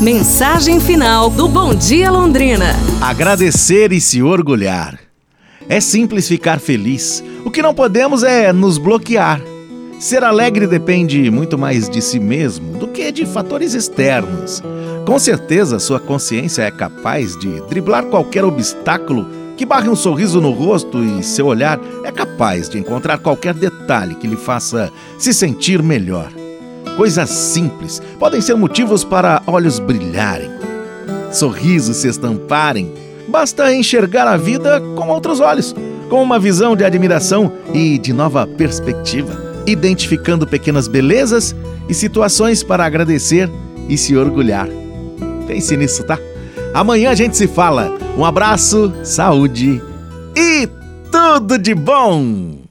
Mensagem final do Bom Dia Londrina. Agradecer e se orgulhar. É simples ficar feliz. O que não podemos é nos bloquear. Ser alegre depende muito mais de si mesmo do que de fatores externos. Com certeza, sua consciência é capaz de driblar qualquer obstáculo que barre um sorriso no rosto e seu olhar é capaz de encontrar qualquer detalhe que lhe faça se sentir melhor. Coisas simples podem ser motivos para olhos brilharem, sorrisos se estamparem. Basta enxergar a vida com outros olhos, com uma visão de admiração e de nova perspectiva, identificando pequenas belezas e situações para agradecer e se orgulhar. Pense nisso, tá? Amanhã a gente se fala. Um abraço, saúde e tudo de bom!